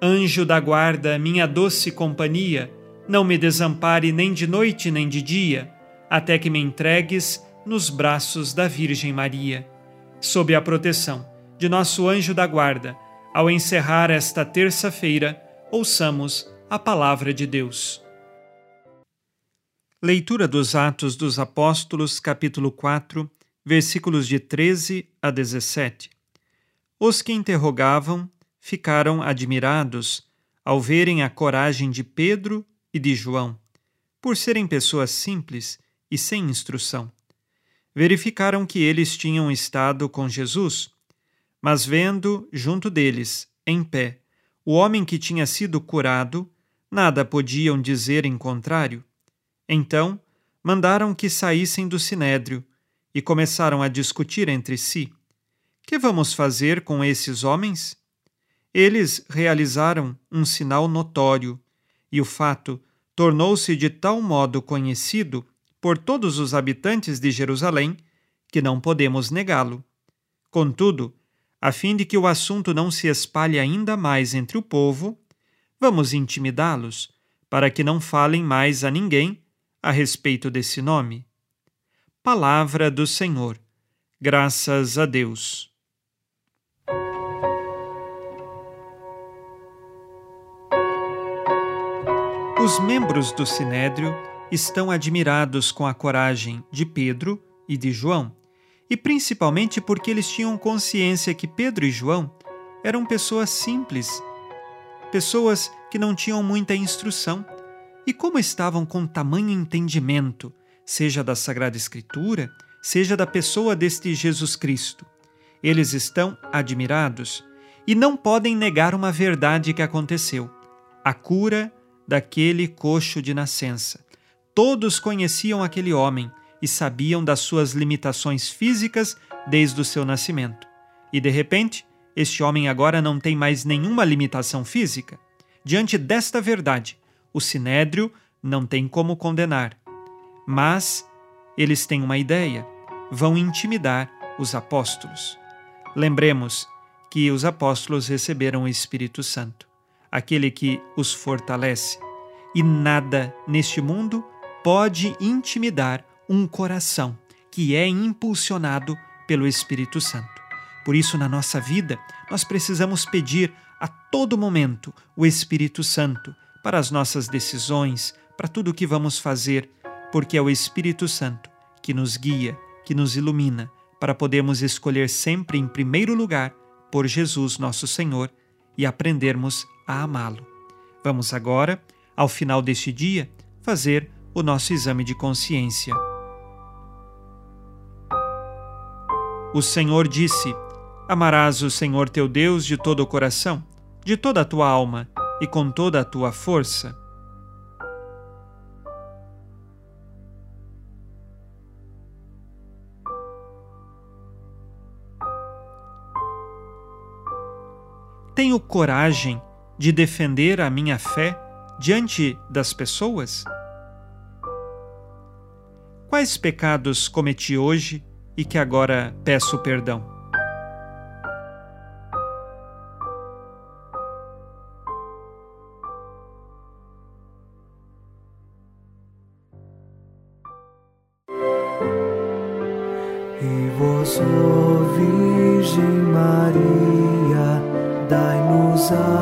Anjo da guarda, minha doce companhia, não me desampare nem de noite nem de dia, até que me entregues nos braços da Virgem Maria. Sob a proteção de nosso anjo da guarda, ao encerrar esta terça-feira, ouçamos a palavra de Deus. Leitura dos Atos dos Apóstolos, capítulo 4, versículos de 13 a 17. Os que interrogavam ficaram admirados ao verem a coragem de Pedro e de João, por serem pessoas simples e sem instrução. Verificaram que eles tinham estado com Jesus, mas vendo junto deles, em pé, o homem que tinha sido curado, nada podiam dizer em contrário então, mandaram que saíssem do sinédrio e começaram a discutir entre si: Que vamos fazer com esses homens? Eles realizaram um sinal notório, e o fato tornou-se de tal modo conhecido por todos os habitantes de Jerusalém que não podemos negá-lo. Contudo, a fim de que o assunto não se espalhe ainda mais entre o povo, vamos intimidá-los, para que não falem mais a ninguém a respeito desse nome? Palavra do Senhor. Graças a Deus. Os membros do Sinédrio estão admirados com a coragem de Pedro e de João, e principalmente porque eles tinham consciência que Pedro e João eram pessoas simples, pessoas que não tinham muita instrução e como estavam com tamanho entendimento, seja da Sagrada Escritura, seja da pessoa deste Jesus Cristo. Eles estão admirados e não podem negar uma verdade que aconteceu: a cura daquele coxo de nascença. Todos conheciam aquele homem e sabiam das suas limitações físicas desde o seu nascimento. E de repente, este homem agora não tem mais nenhuma limitação física. Diante desta verdade, o sinédrio não tem como condenar. Mas eles têm uma ideia: vão intimidar os apóstolos. Lembremos que os apóstolos receberam o Espírito Santo, aquele que os fortalece, e nada neste mundo pode intimidar um coração que é impulsionado pelo Espírito Santo. Por isso, na nossa vida, nós precisamos pedir a todo momento o Espírito Santo para as nossas decisões, para tudo o que vamos fazer, porque é o Espírito Santo que nos guia, que nos ilumina, para podermos escolher sempre em primeiro lugar por Jesus nosso Senhor e aprendermos a amá-lo. Vamos agora, ao final deste dia, fazer o nosso exame de consciência. O Senhor disse: Amarás o Senhor teu Deus de todo o coração, de toda a tua alma e com toda a tua força. Tenho coragem de defender a minha fé diante das pessoas? Quais pecados cometi hoje e que agora peço perdão?